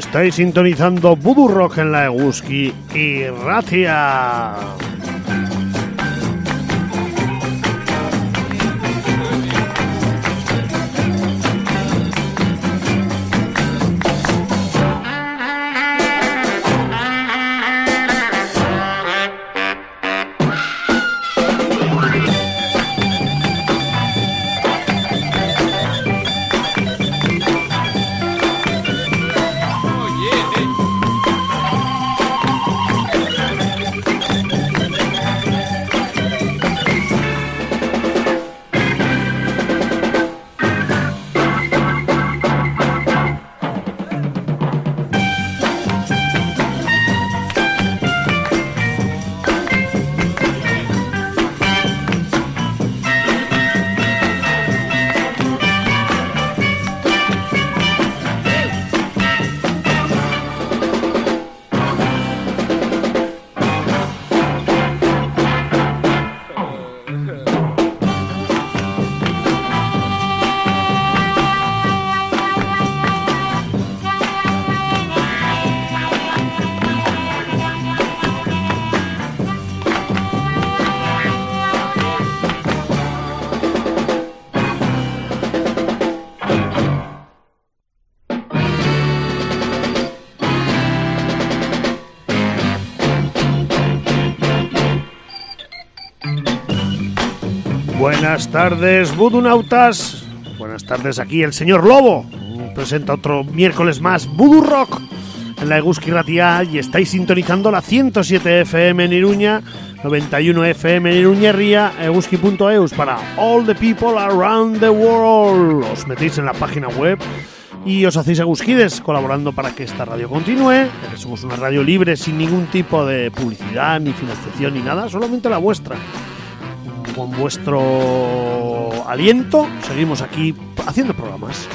Estáis sintonizando Voodoo Rock en la Eguski y Ratia. Buenas tardes, Budunautas. Buenas tardes, aquí el señor Lobo. Presenta otro miércoles más Voodoo Rock en la Eguski Ratia y estáis sintonizando la 107 FM en Iruña, 91 FM en Iruña Ría, eguski.eus para all the people around the world. Os metéis en la página web y os hacéis eguskides colaborando para que esta radio continúe, somos una radio libre sin ningún tipo de publicidad, ni financiación, ni nada, solamente la vuestra vuestro aliento seguimos aquí haciendo programas.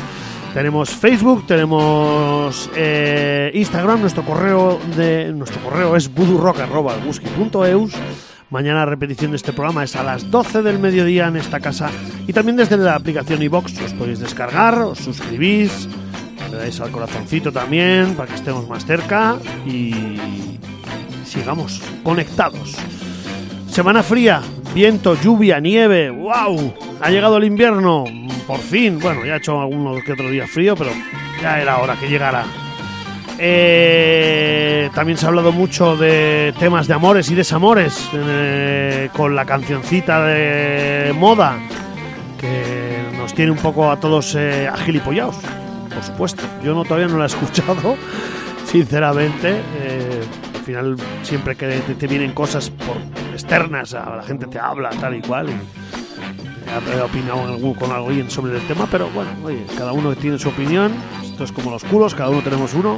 Tenemos Facebook, tenemos eh, Instagram, nuestro correo de nuestro correo es budurrock@guski.eus. Mañana repetición de este programa es a las 12 del mediodía en esta casa y también desde la aplicación iBox os podéis descargar, os suscribís, le dais al corazoncito también para que estemos más cerca y sigamos conectados. Semana fría, viento, lluvia, nieve, wow, ha llegado el invierno, por fin, bueno, ya ha hecho algunos que otro día frío, pero ya era hora que llegara. Eh, también se ha hablado mucho de temas de amores y desamores eh, con la cancioncita de moda que nos tiene un poco a todos eh, agilipollados, por supuesto. Yo no todavía no la he escuchado, sinceramente. Eh, al final, siempre que te, te vienen cosas por externas, a la gente te habla tal y cual. Y he opinado con alguien sobre el tema, pero bueno, oye, cada uno tiene su opinión. Esto es como los culos, cada uno tenemos uno.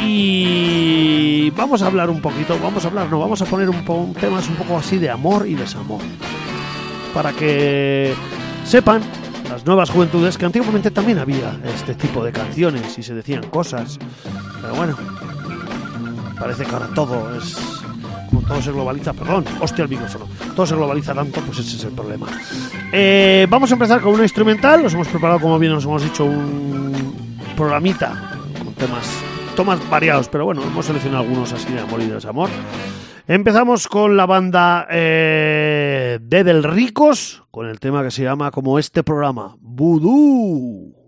Y vamos a hablar un poquito, vamos a hablar, no, vamos a poner un, un temas un poco así de amor y desamor. Para que sepan las nuevas juventudes que antiguamente también había este tipo de canciones y se decían cosas. Pero bueno, parece que ahora todo es todo se globaliza, perdón, hostia el micrófono, todo se globaliza tanto, pues ese es el problema. Eh, vamos a empezar con una instrumental, nos hemos preparado, como bien nos hemos dicho, un programita con temas, tomas variados, pero bueno, hemos seleccionado algunos así de amor y de desamor. Empezamos con la banda eh, de Del Ricos, con el tema que se llama como este programa, Voodoo.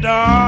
dark.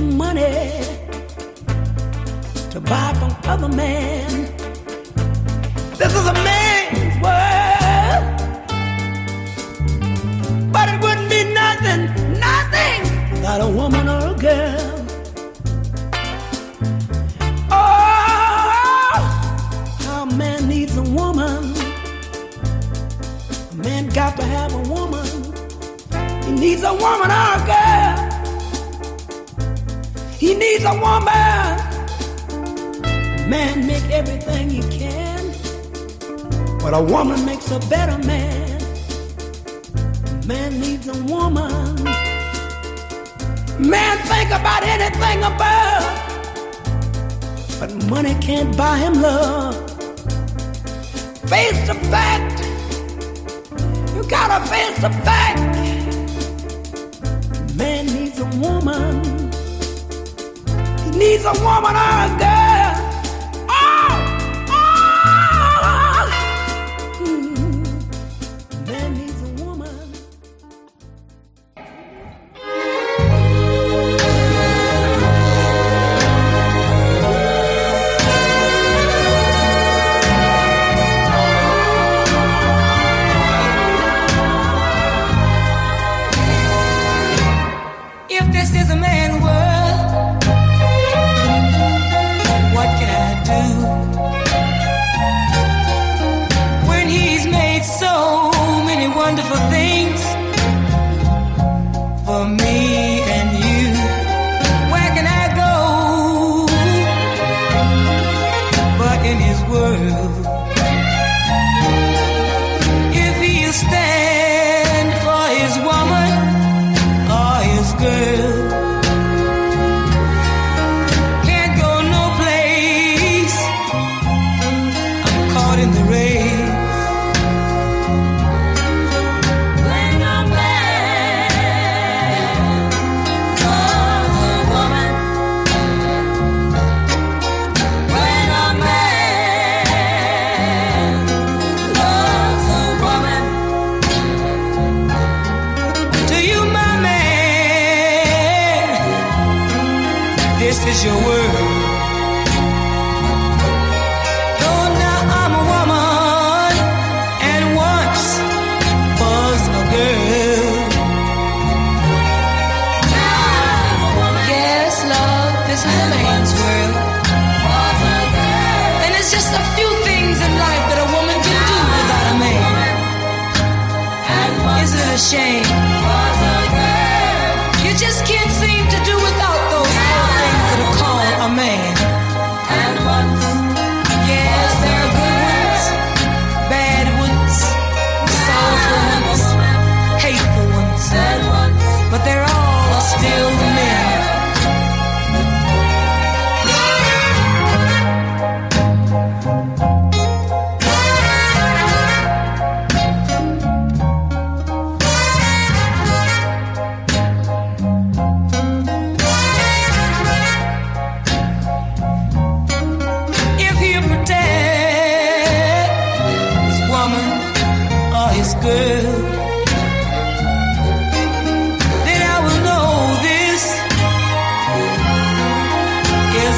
money to buy from other men. This is a man's world, but it wouldn't be nothing, nothing without a woman or a girl. Oh, a man needs a woman. A man got to have a woman. He needs a woman or a girl. He needs a woman. Man make everything he can, but a woman makes a better man. Man needs a woman. Man think about anything above, but money can't buy him love. Face the fact, you gotta face the fact. Man needs a woman needs a womanizer.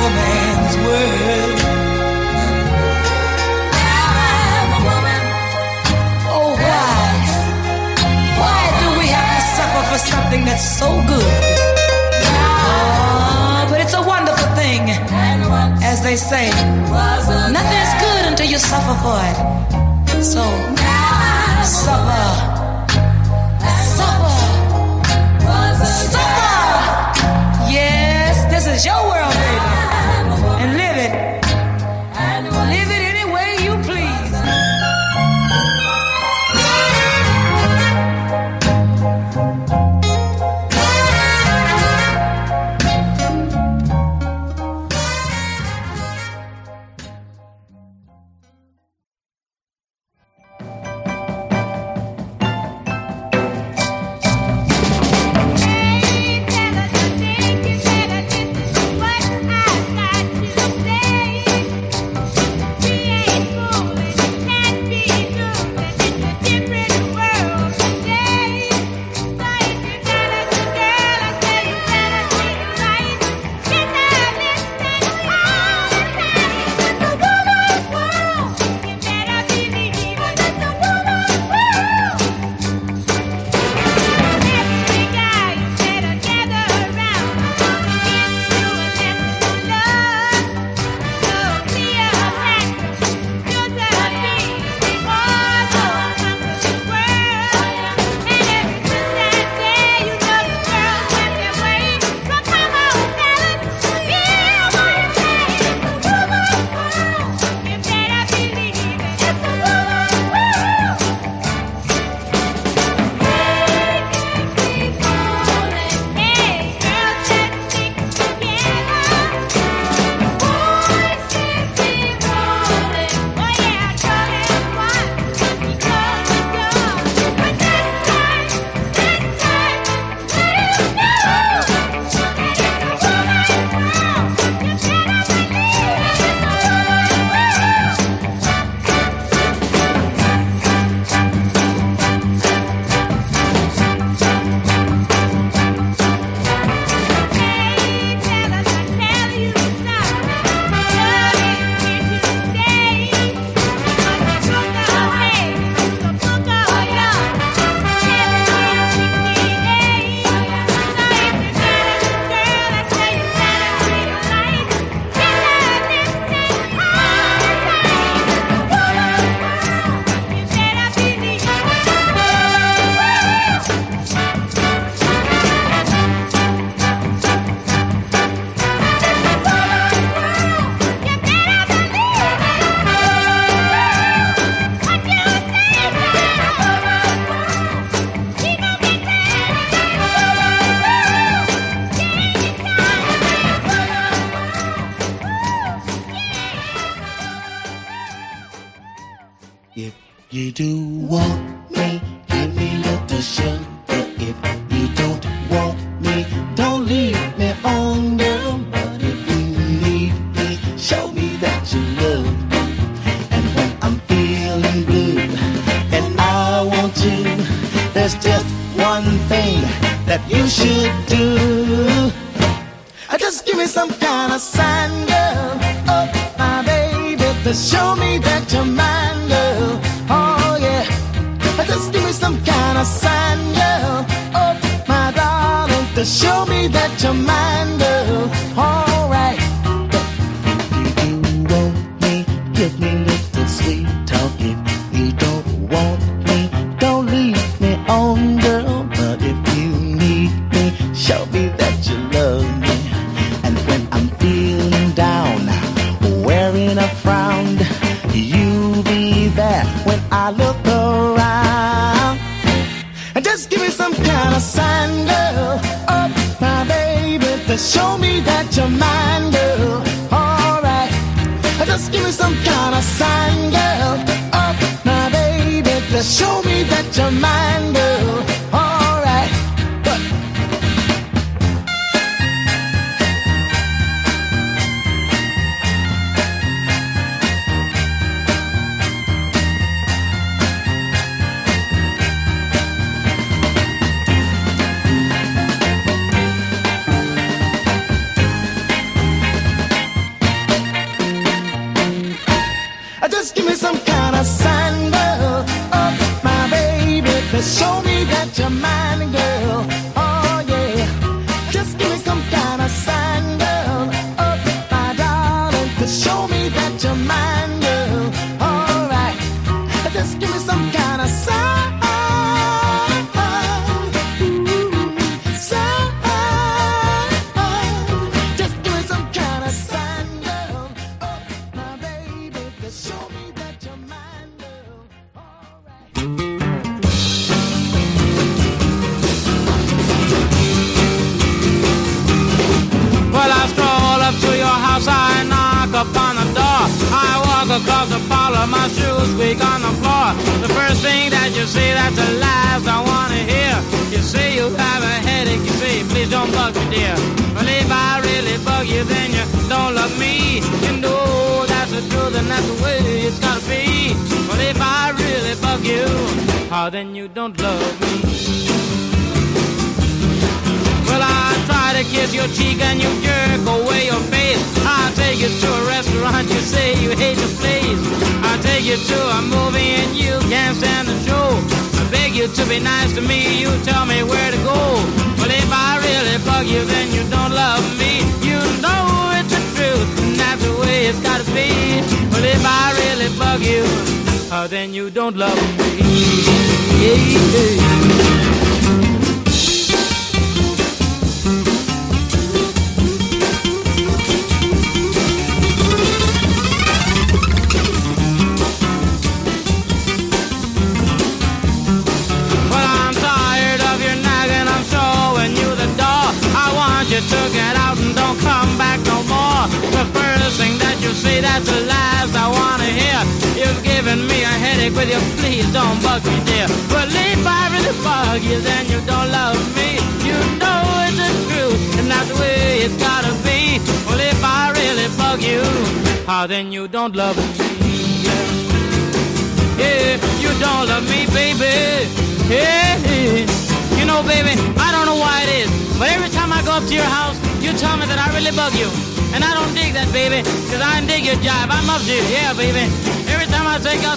a man's. Now I'm a woman. Oh, why? Why do we have to suffer for something that's so good? Ah, but it's a wonderful thing. As they say, nothing is good until you suffer for it. So, suffer. Suffer. Suffer. Yes, this is your word. Just show me that you're mine, girl. Oh yeah. Just give me some kind of sign, girl. Oh my darling, just show me that you're mine, girl. Oh.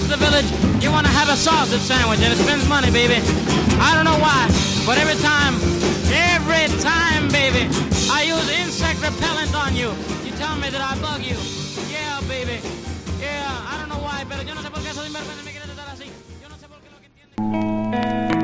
the village, you want to have a sausage sandwich, and it spends money, baby. I don't know why, but every time, every time, baby, I use insect repellent on you. You tell me that I bug you. Yeah, baby. Yeah, I don't know why, pero yo no sé por qué soy mermel. Thank.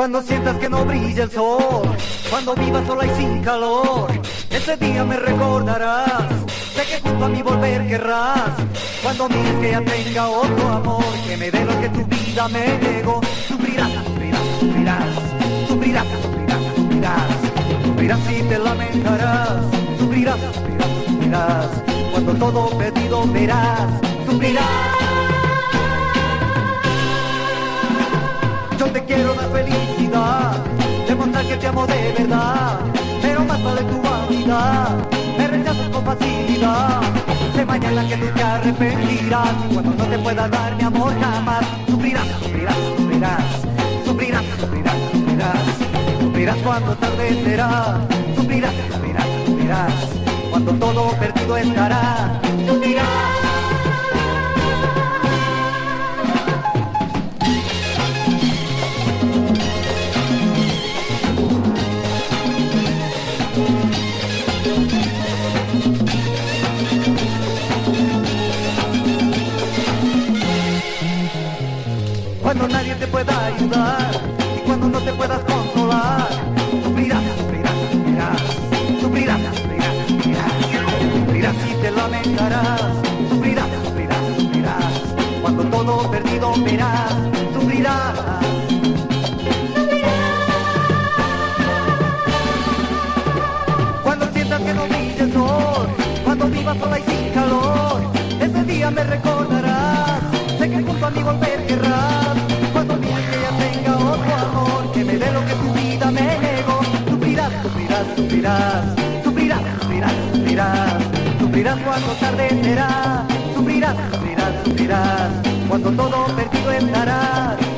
Cuando sientas que no brilla el sol, cuando vivas sola y sin calor, ese día me recordarás. Sé que junto a mí volver querrás. Cuando mires que ya tenga otro amor, que me dé lo que tu vida me negó, sufrirás, sufrirás, sufrirás, sufrirás, sufrirás, sufrirás, sufrirás y te lamentarás, sufrirás, sufrirás, sufrirás, cuando todo perdido verás, sufrirás. Te quiero dar felicidad, demostrar que te amo de verdad, pero más vale tu vanidad, me rechazas con facilidad. Sé mañana que tú te arrepentirás, y cuando no te pueda dar mi amor jamás, sufrirás, sufrirás, sufrirás, sufrirás, sufrirás, sufrirás, sufrirás cuando tarde será, sufrirás, sufrirás, sufrirás, cuando todo perdido estará, sufrirás. Cuando nadie te pueda ayudar y cuando no te puedas consolar. Sufrirás, sufrirás, sufrirás, sufrirás, sufrirás, sufrirás, sufrirás y te lamentarás. Sufrirás, sufrirás, sufrirás, cuando todo perdido verás. Sufrirás, sufrirás, sufrirás, sufrirás, sufrirás, cuando tarde será. Sufrirás, sufrirás, sufrirás, cuando todo perdido estará.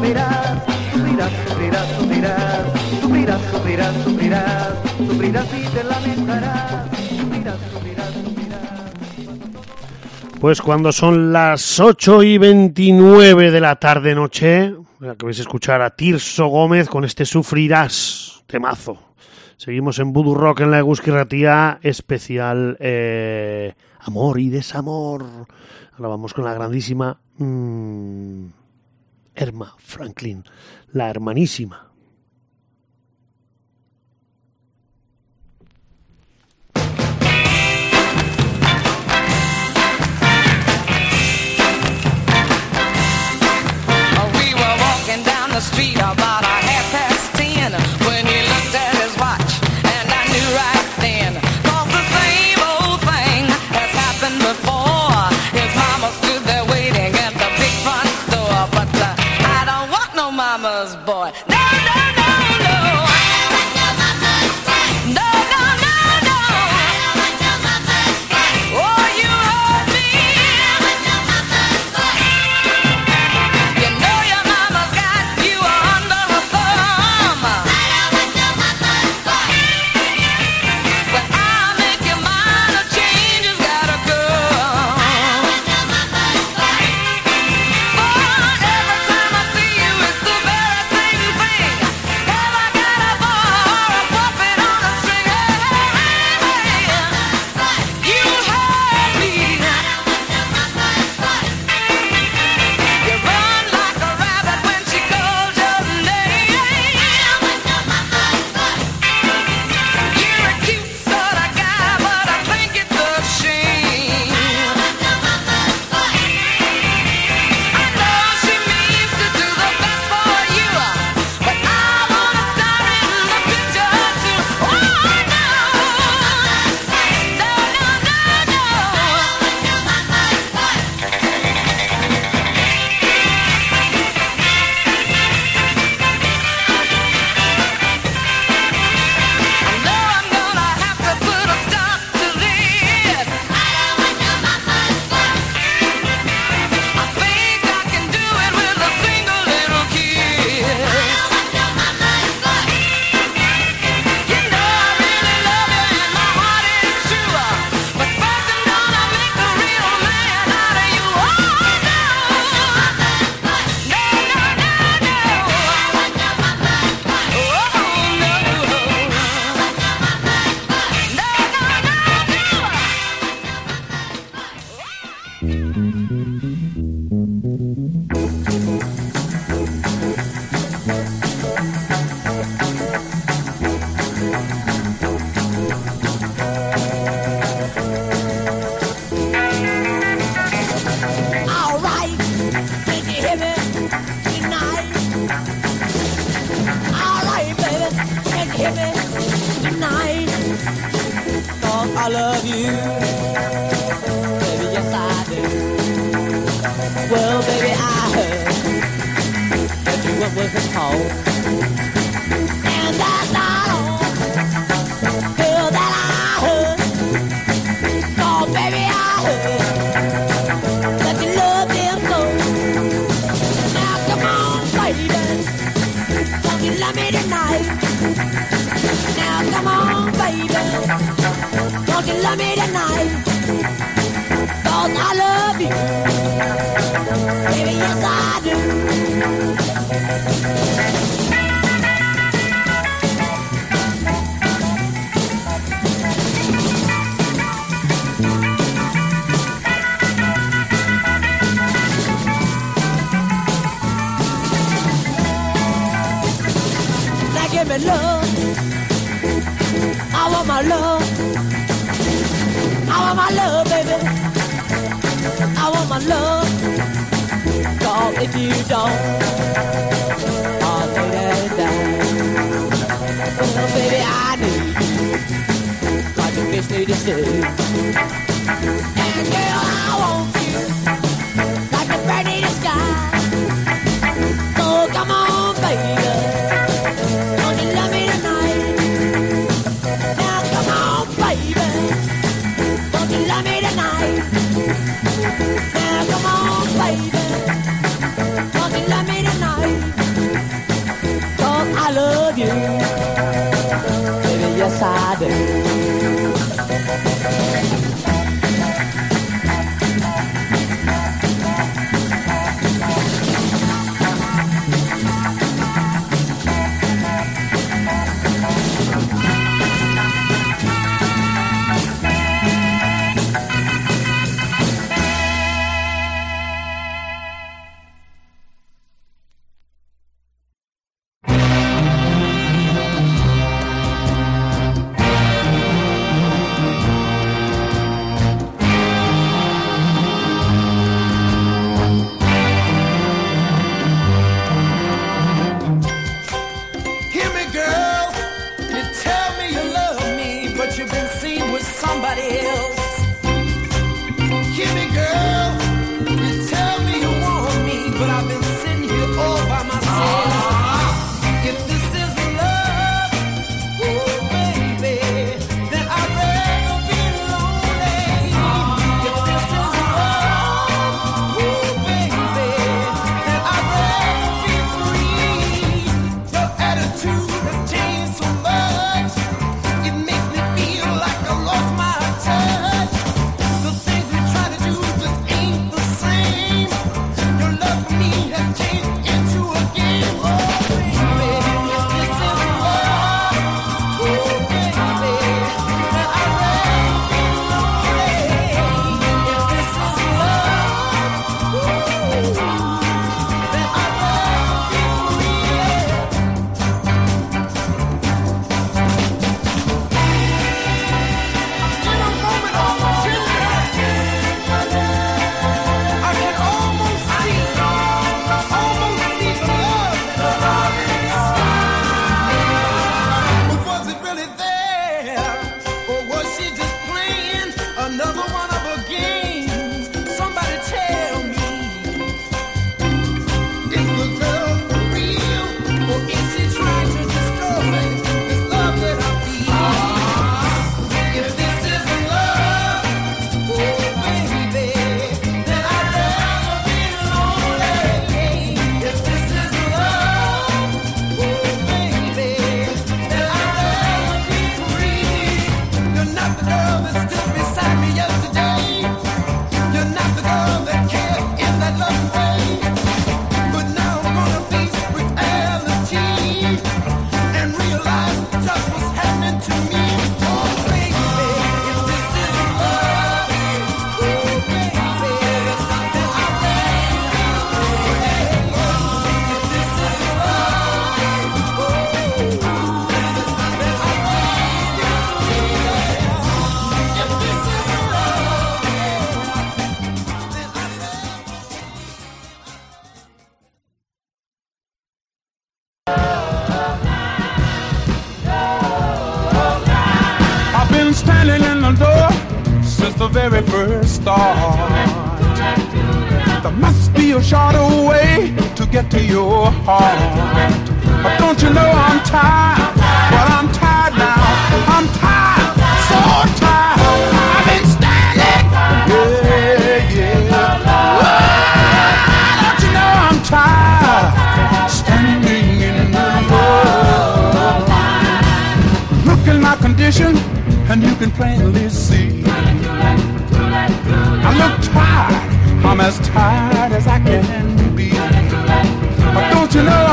verás, sufrirás, sufrirás, sufrirás, sufrirás, sufrirás, sufrirás, sufrirás y te lamentarás, sufrirás, sufrirás, sufrirás. Pues cuando son las 8 y 29 de la tarde-noche, que vais a escuchar a Tirso Gómez con este Sufrirás, temazo. Seguimos en Voodoo Rock en la Egusquirratía, especial eh, Amor y Desamor. Ahora vamos con la grandísima... Mmm, Erma Franklin, la hermanísima. We were walking down the street about a half past ten. mama's boy. to your heart. But don't you know I'm tired? Well, I'm tired now. I'm tired, so tired. I've been standing. Yeah, yeah. Oh, don't you know I'm tired? Standing in the road. Look at my condition, and you can plainly see. I look tired. I'm as tired as I can be you know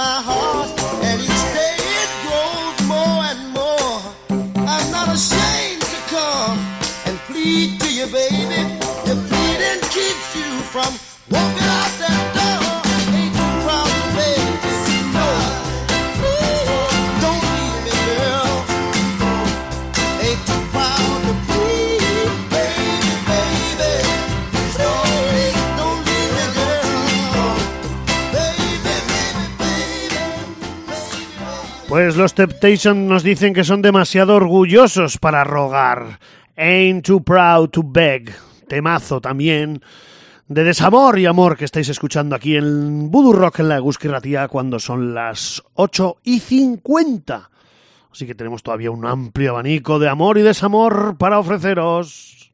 my heart, and each day it grows more and more. I'm not ashamed to come and plead to you, baby. If pleading keeps you from Pues los Temptation nos dicen que son demasiado orgullosos para rogar. Ain't too proud to beg. Temazo también de desamor y amor que estáis escuchando aquí en Voodoo Rock en la Egusquirratía cuando son las 8 y 50. Así que tenemos todavía un amplio abanico de amor y desamor para ofreceros.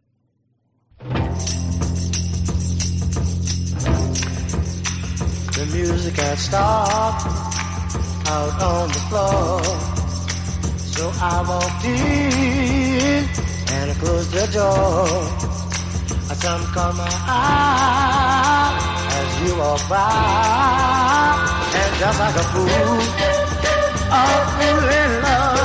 Out on the floor. So I walked in and I closed the door. A sun caught my eye as you walked by. And just like a fool, a fool in love.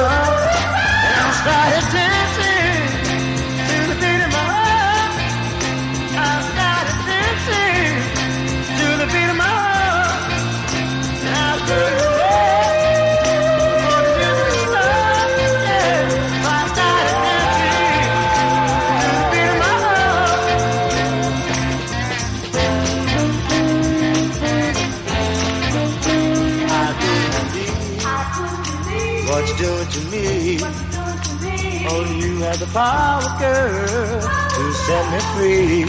You the power, girl, to set me free.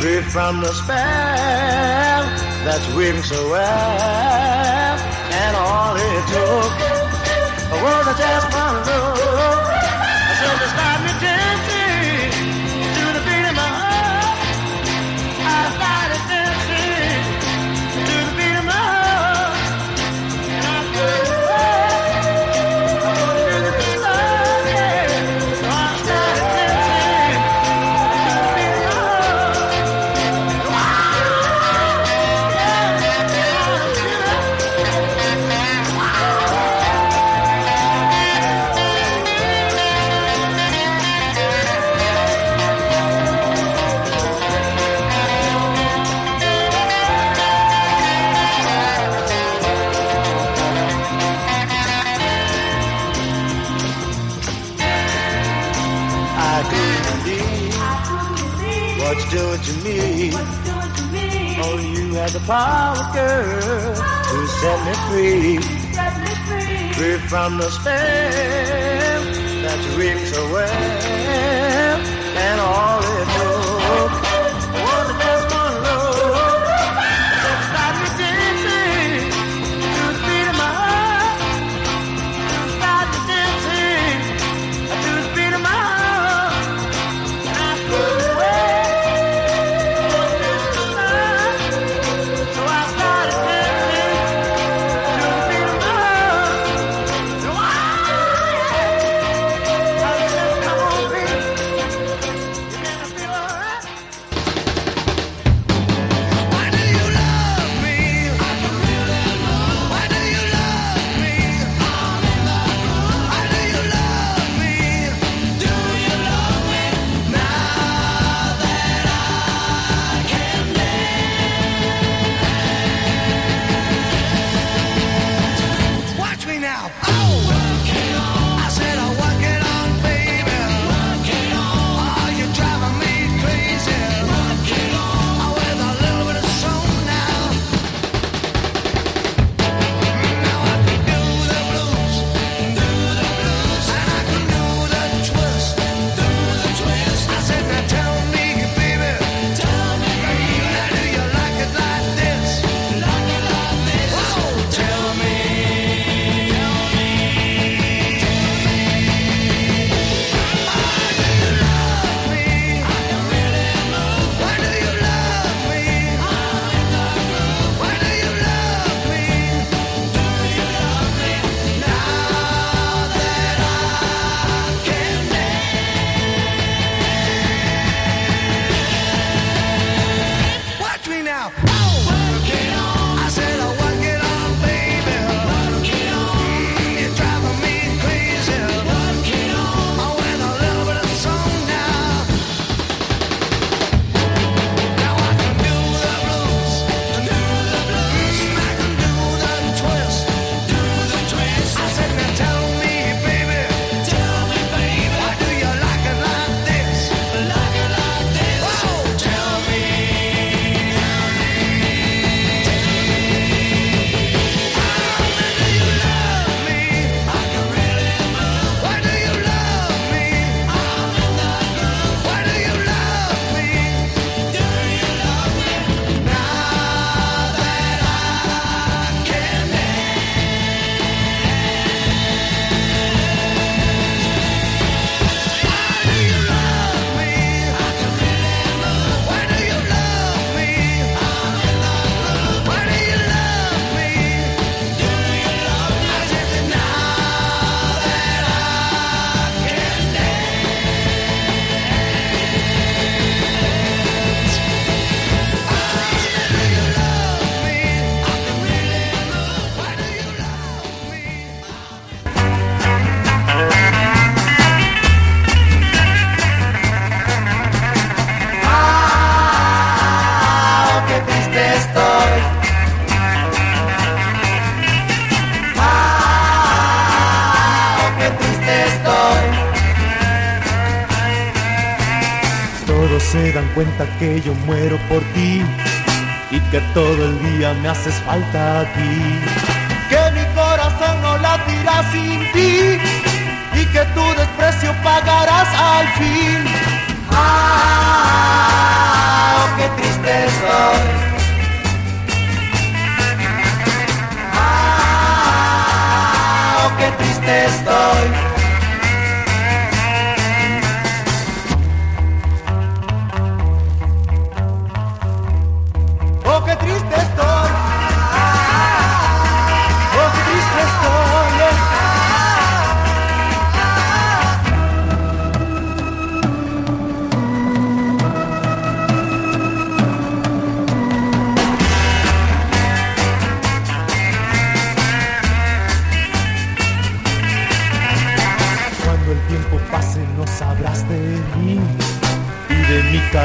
Free from the spell that's weaving so well. And all it took was just one look. I said Only you have the power, girl, to set me free. Free from the spell that you ring so well. And all it took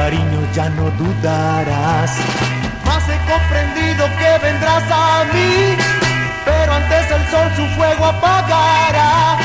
cariño ya no dudarás. Más he comprendido que vendrás a mí, pero antes el sol su fuego apagará.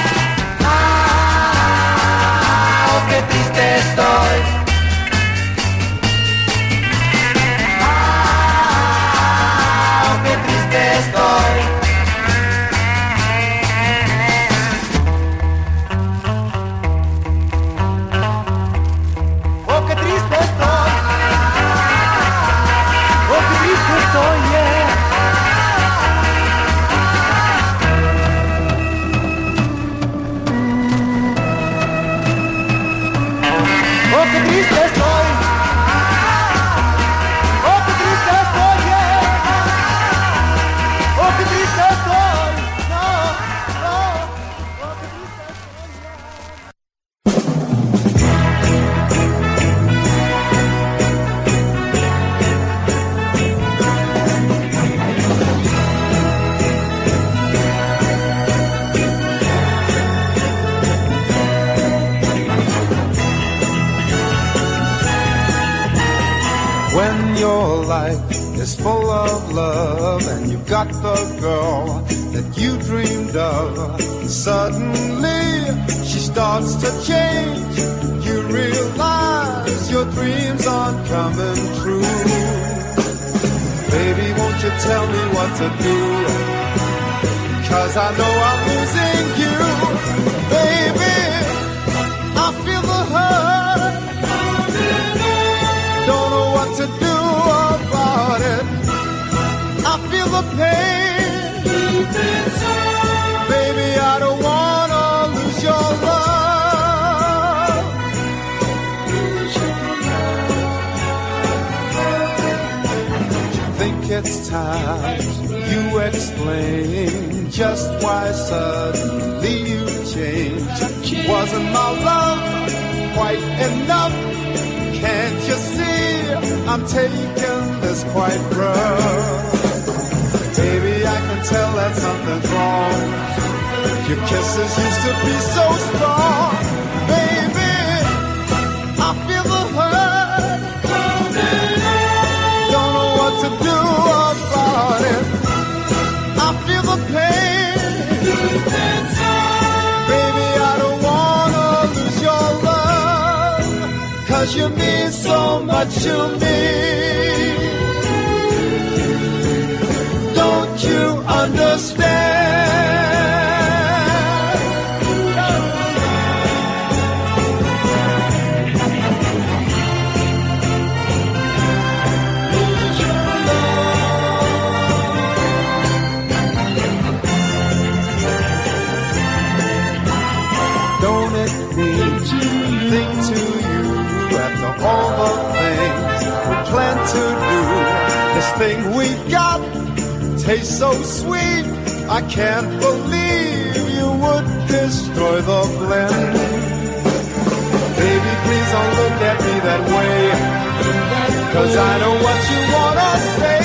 Got the girl that you dreamed of, suddenly she starts to change. You realize your dreams aren't coming true. Baby, won't you tell me what to do? Cause I know I'm losing Baby, I don't wanna lose your love. Think it's time you explain just why suddenly you changed. Wasn't my love quite enough? Can't you see I'm taking this quite rough? Tell that something's wrong. Your kisses used to be so strong. Baby, I feel the hurt. Don't know what to do about it. I feel the pain. Baby, I don't wanna lose your love. Cause you mean so much to me. You understand? Don't it mean thing to you after all the things we plan to do? This thing we got tastes so sweet. I can't believe you would destroy the blend. Baby, please don't look at me that way. Cause I know what you wanna say.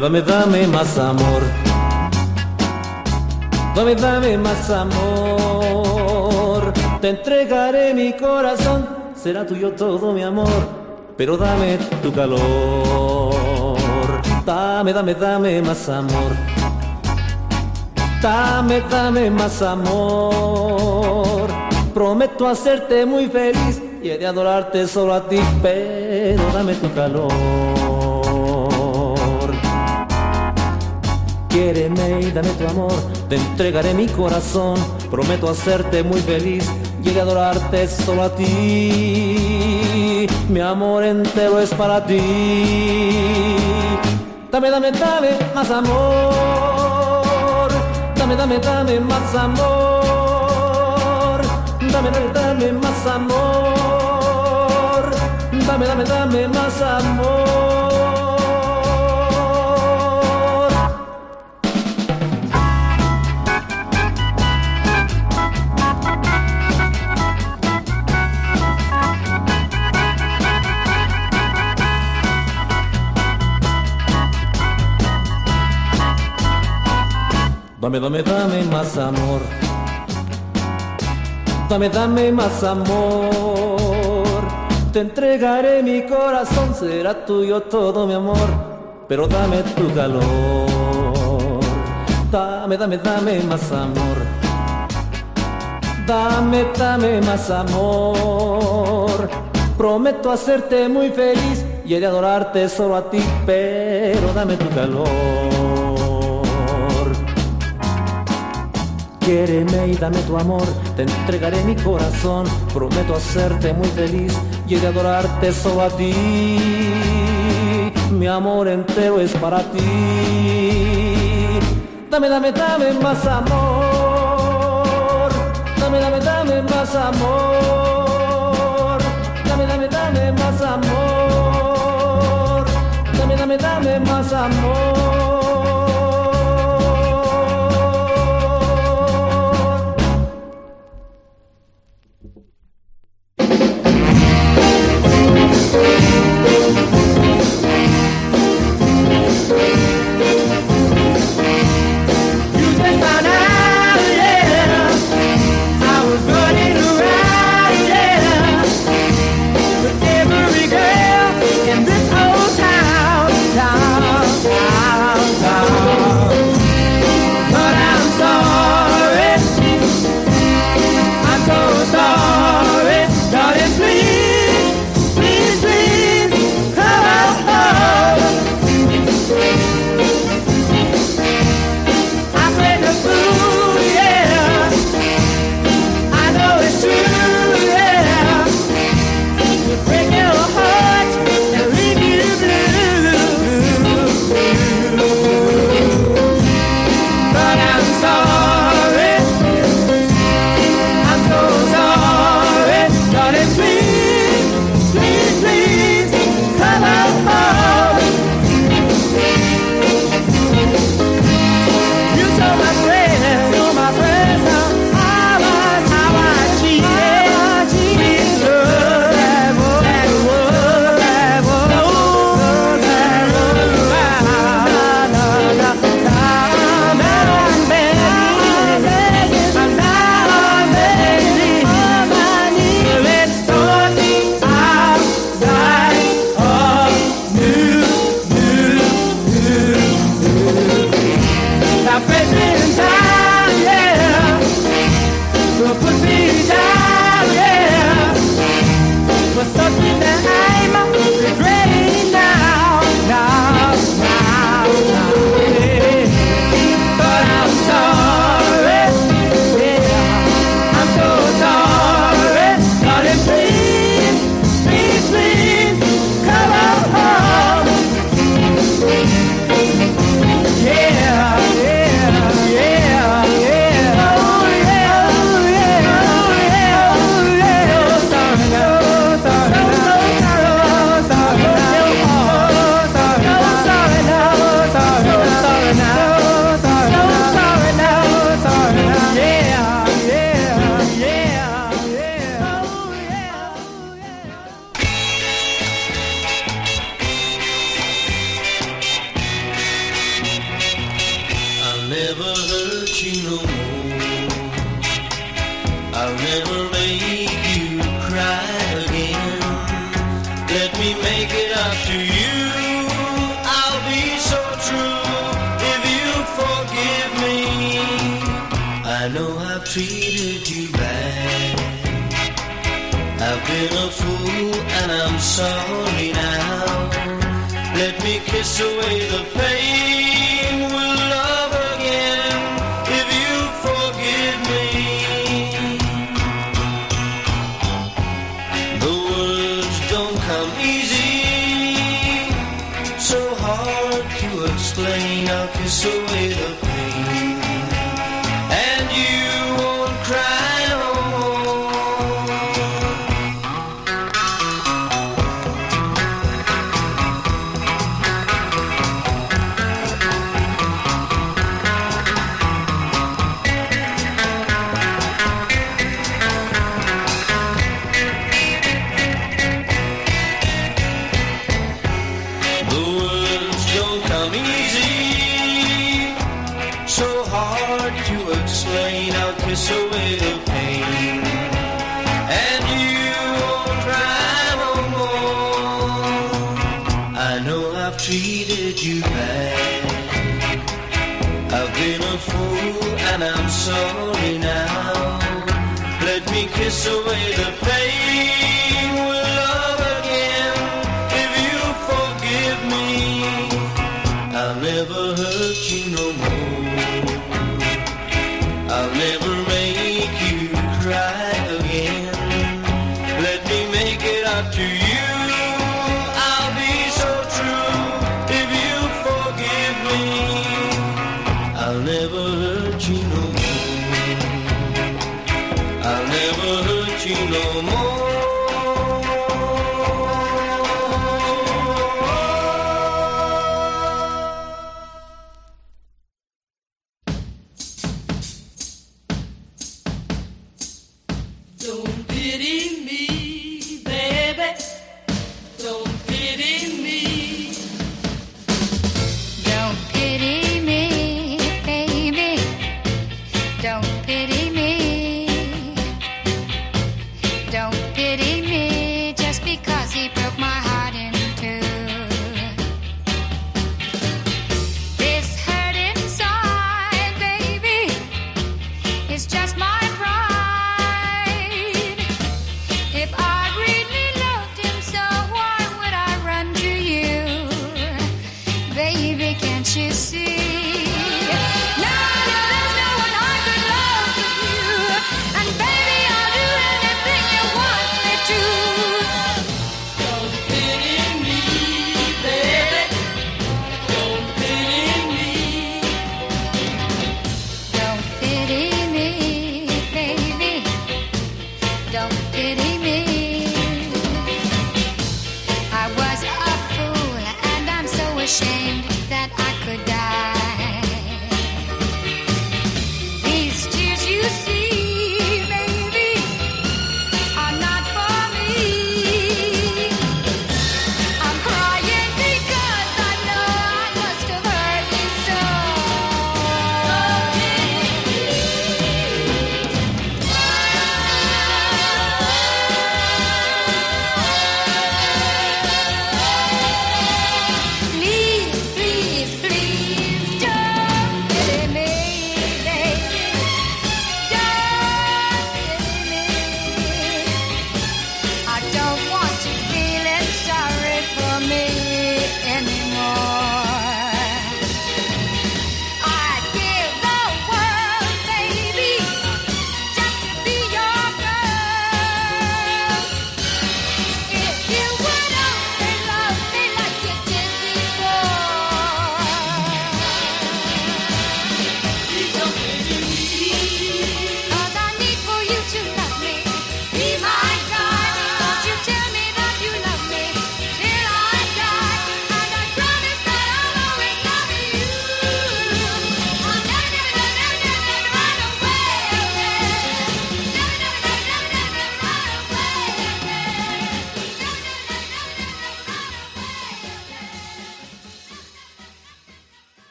Dame, dame, dame más amor. Dame, dame más amor. Te entregaré mi corazón. Será tuyo todo mi amor. Pero dame tu calor. Dame, dame, dame más amor. Dame, dame más amor. Prometo hacerte muy feliz y he de adorarte solo a ti, pero dame tu calor. Quiéreme y dame tu amor, te entregaré mi corazón. Prometo hacerte muy feliz he de adorarte solo a ti. Mi amor entero es para ti. Dame, dame, dame más amor. Dame, dame, dame más amor. Dame, dame, dame más amor. Dame, dame, dame más amor. Dame, dame, dame más amor. Dame, dame más amor. Te entregaré mi corazón, será tuyo todo mi amor. Pero dame tu calor. Dame, dame, dame más amor. Dame, dame más amor. Prometo hacerte muy feliz y he de adorarte solo a ti, pero dame tu calor. Quiéreme y dame tu amor, te entregaré mi corazón, prometo hacerte muy feliz y de adorarte solo a ti. Mi amor entero es para ti. Dame, dame, dame más amor. Dame, dame, dame más amor. Dame, dame, dame más amor. Dame, dame, dame más amor.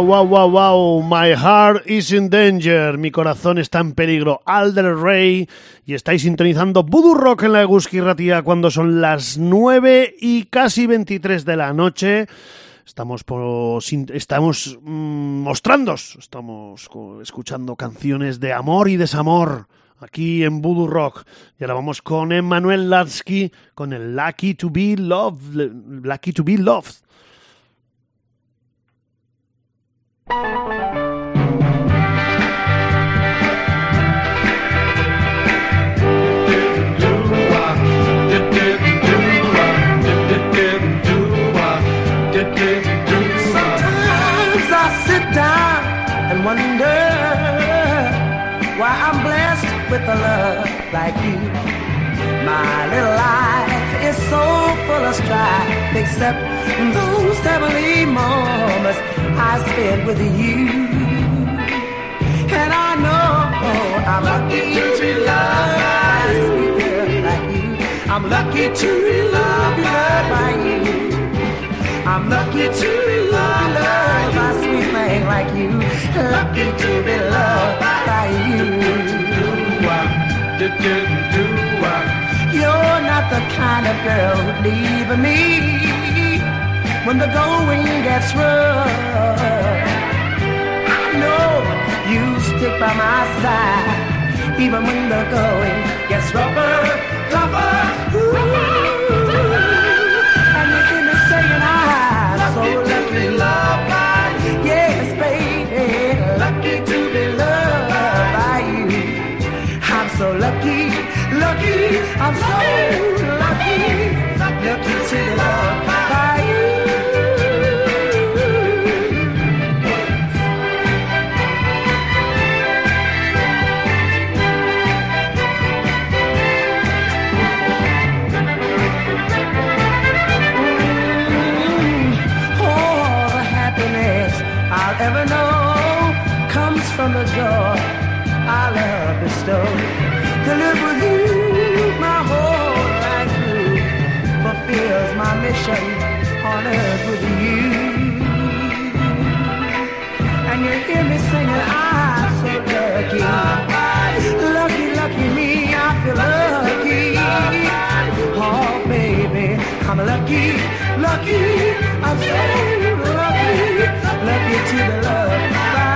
Wow, wow, wow, wow. My heart is in danger. Mi corazón está en peligro. Alder Rey. Y estáis sintonizando Voodoo Rock en la Eguski Ratia cuando son las 9 y casi 23 de la noche. Estamos, por, estamos mm, mostrándos, estamos escuchando canciones de amor y desamor aquí en Voodoo Rock. Y ahora vamos con Emmanuel Lansky con el Lucky to be Loved. Lucky to be Loved. With a love like you. My little life is so full of strife, except those heavenly moments I spend with you. And I know I'm lucky to be loved by a sweet girl like you. I'm lucky to be loved by you. I'm lucky to be loved by a sweet thing like you. Lucky to be loved by you. You're not the kind of girl who'd leave me when the going gets rough. I know you stick by my side even when the going gets rougher, tougher. On with you. And you hear me singing, I'm so lucky. Lucky, lucky me, I feel lucky. Oh, baby, I'm lucky, lucky, I'm so lucky, lucky to be loved by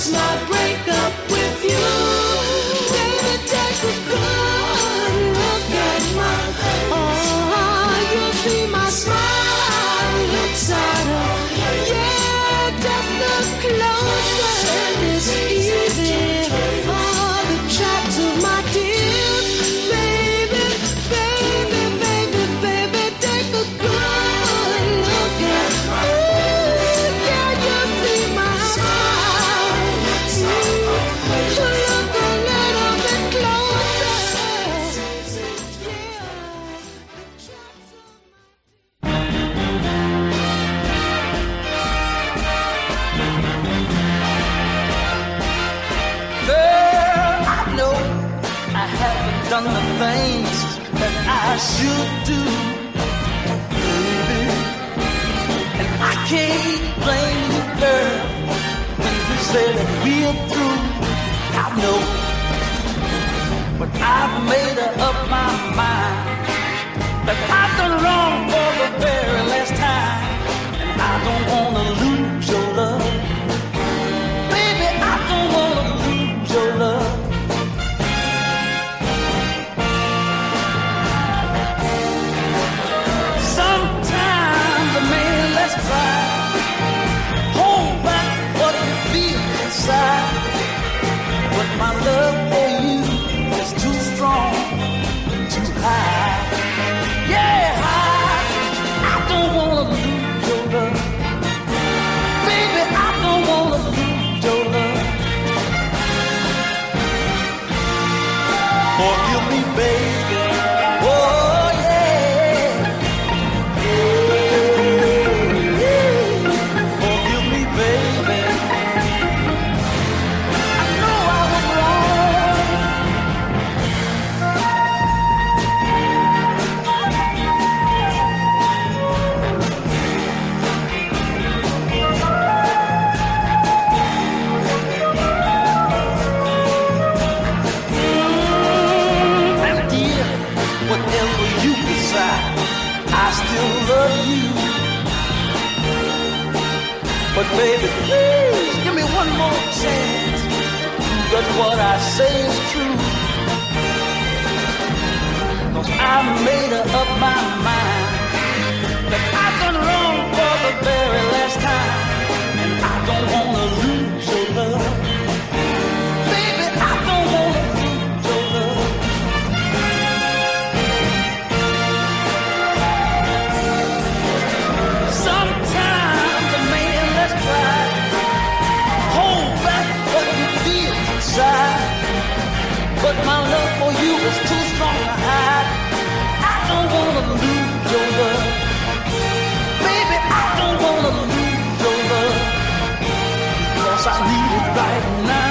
it's not. know, but I've made up my mind that I've done wrong for the very last time, and I don't wanna lose. I made up my mind that I've been wrong for the very last time, and I don't wanna lose. Right now.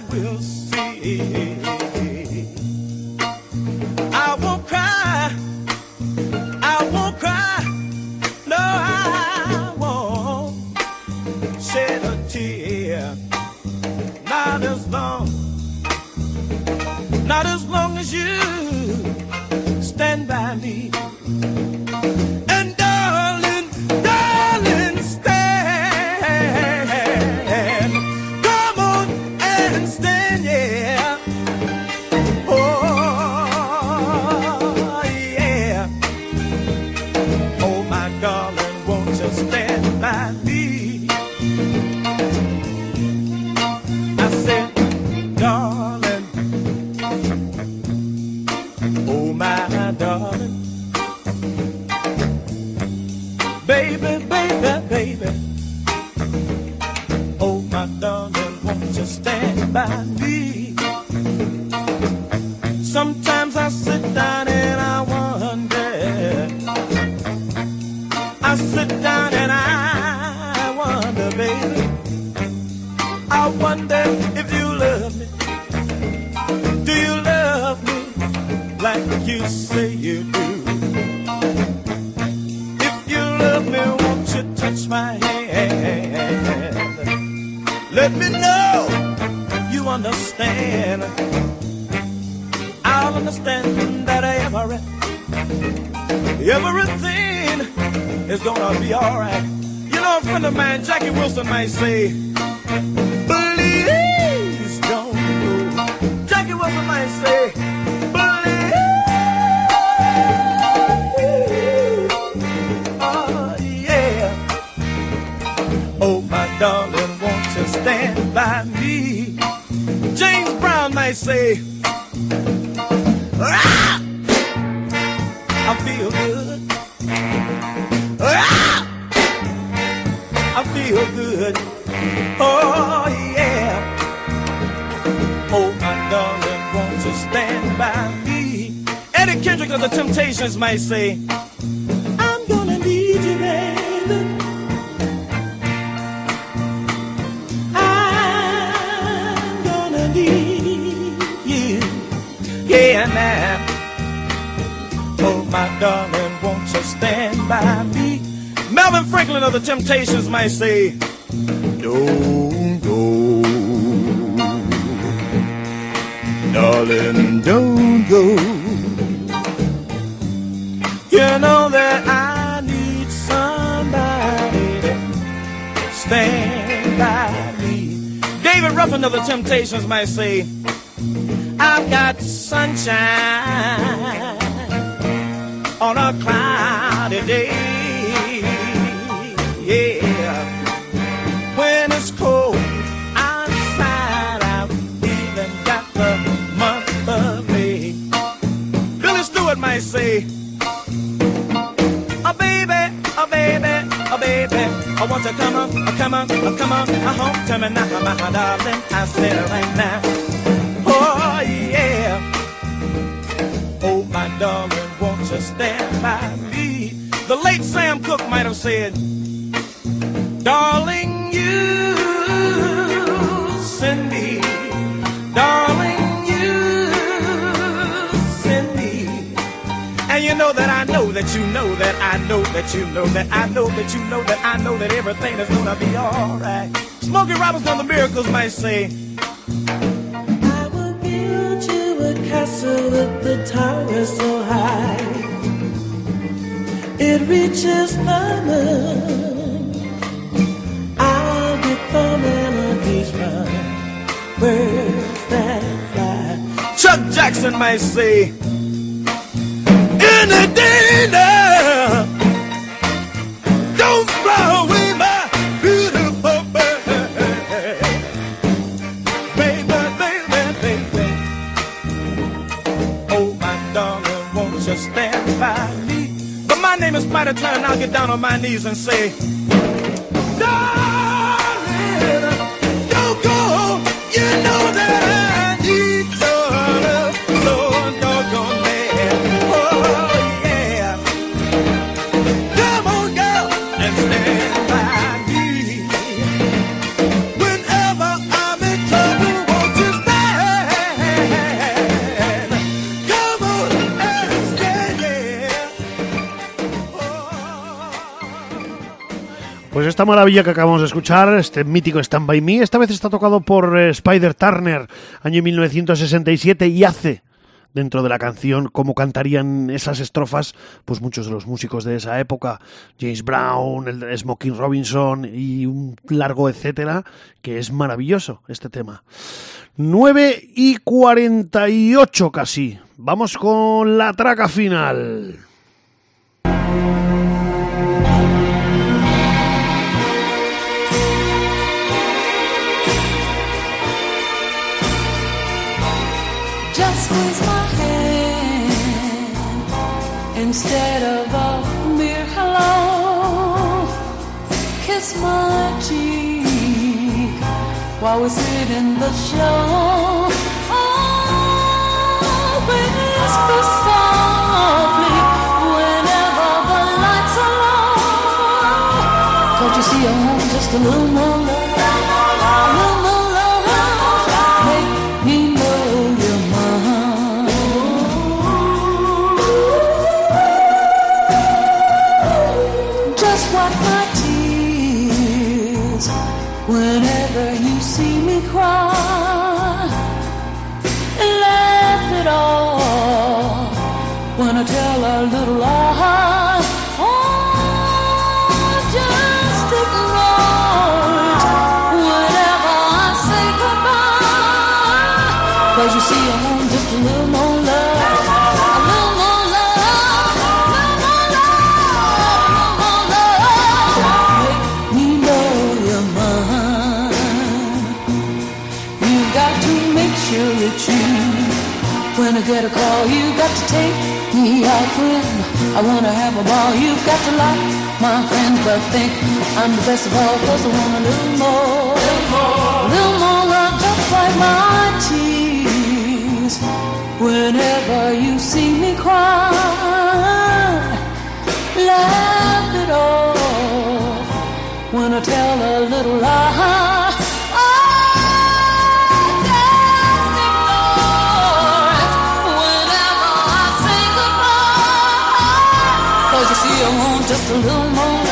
Light we'll see. Might say, that I know that you know that I know that you know that I know that you know that I know that everything is gonna be alright. Smokey Robinson on the Miracles might say, I will build you a castle with the tower so high. It reaches the moon. I'll get the melodies from birds that fly. Chuck Jackson might say, But my name is Turner, and I'll get down on my knees and say, Darling, Pues esta maravilla que acabamos de escuchar, este mítico Stand By Me, esta vez está tocado por eh, Spider Turner, año 1967, y hace dentro de la canción cómo cantarían esas estrofas pues muchos de los músicos de esa época, James Brown, el Smokey Robinson y un largo etcétera, que es maravilloso este tema. 9 y 48 casi. Vamos con la traca final. Squeeze my hand instead of a mere hello. Kiss my cheek while we sit in the show. Oh, whisper softly whenever the lights are low. Don't you see I'm just a little more out, friend. I wanna have a ball. You've got to like my friends, but think I'm the best of all. Cause I want a little more, a little more love, just like my tears. Whenever you see me cry, laugh it off when I tell a little lie. You want just a little more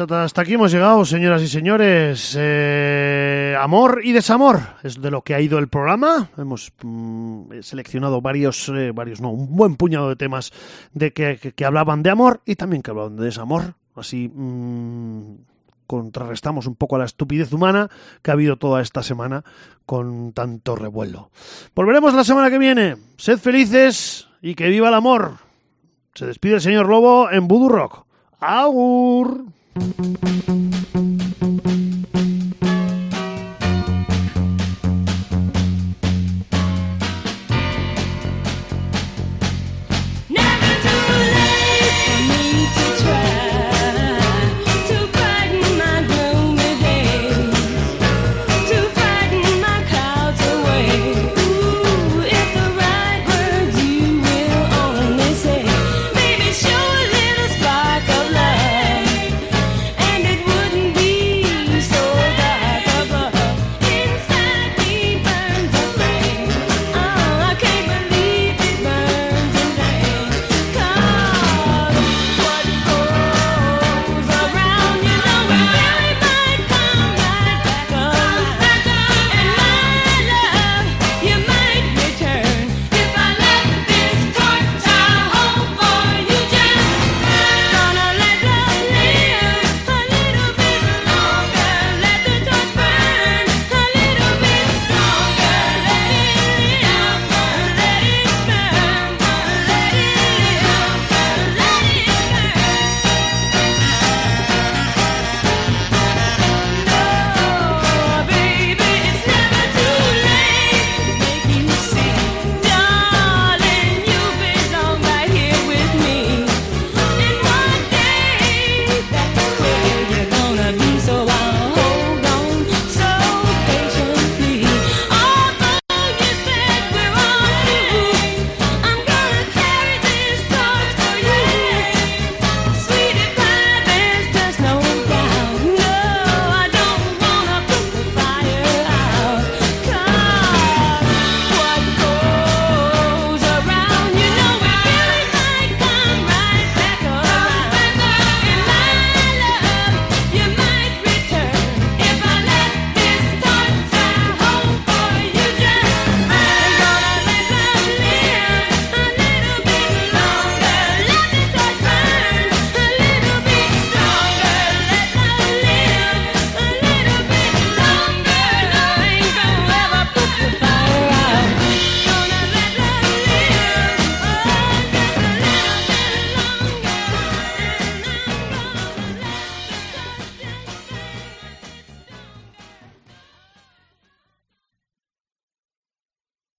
Pues hasta aquí hemos llegado, señoras y señores. Eh, amor y desamor es de lo que ha ido el programa. Hemos mm, seleccionado varios, eh, varios, no, un buen puñado de temas de que, hablaban de amor y también que hablaban de desamor. Así mm, contrarrestamos un poco a la estupidez humana que ha habido toda esta semana con tanto revuelo. Volveremos la semana que viene. Sed felices y que viva el amor. Se despide el señor Lobo en Voodoo Rock. Agur. Thank you.